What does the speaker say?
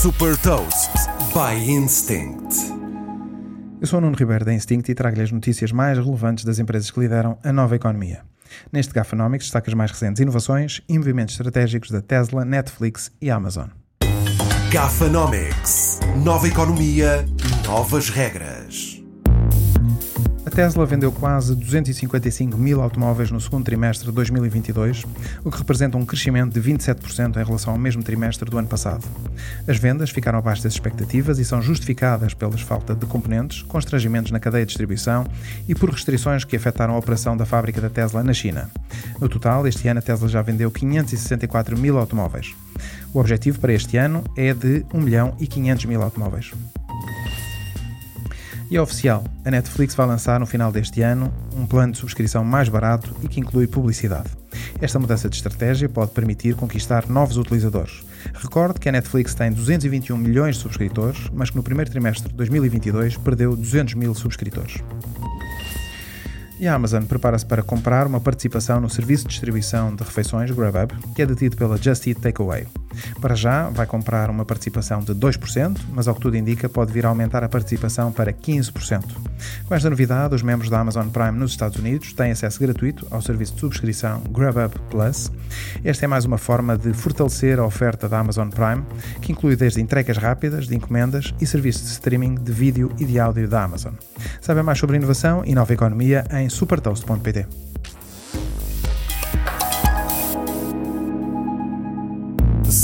Super Toast by Instinct. Eu sou o Nuno Ribeiro da Instinct e trago-lhe as notícias mais relevantes das empresas que lideram a nova economia. Neste Gafanomics destaca as mais recentes inovações e movimentos estratégicos da Tesla, Netflix e Amazon. Gafanomics. Nova economia, novas regras. A Tesla vendeu quase 255 mil automóveis no segundo trimestre de 2022, o que representa um crescimento de 27% em relação ao mesmo trimestre do ano passado. As vendas ficaram abaixo das expectativas e são justificadas pela falta de componentes, constrangimentos na cadeia de distribuição e por restrições que afetaram a operação da fábrica da Tesla na China. No total, este ano a Tesla já vendeu 564 mil automóveis. O objetivo para este ano é de 1 milhão e 500 mil automóveis. E é oficial, a Netflix vai lançar no final deste ano um plano de subscrição mais barato e que inclui publicidade. Esta mudança de estratégia pode permitir conquistar novos utilizadores. Recorde que a Netflix tem 221 milhões de subscritores, mas que no primeiro trimestre de 2022 perdeu 200 mil subscritores. E a Amazon prepara-se para comprar uma participação no serviço de distribuição de refeições GrabUp, que é detido pela Just Eat Takeaway. Para já, vai comprar uma participação de 2%, mas ao que tudo indica, pode vir a aumentar a participação para 15%. Com esta novidade, os membros da Amazon Prime nos Estados Unidos têm acesso gratuito ao serviço de subscrição GrabUp Plus. Esta é mais uma forma de fortalecer a oferta da Amazon Prime, que inclui desde entregas rápidas de encomendas e serviços de streaming de vídeo e de áudio da Amazon. Sabe mais sobre inovação e nova economia em supertoast.pt.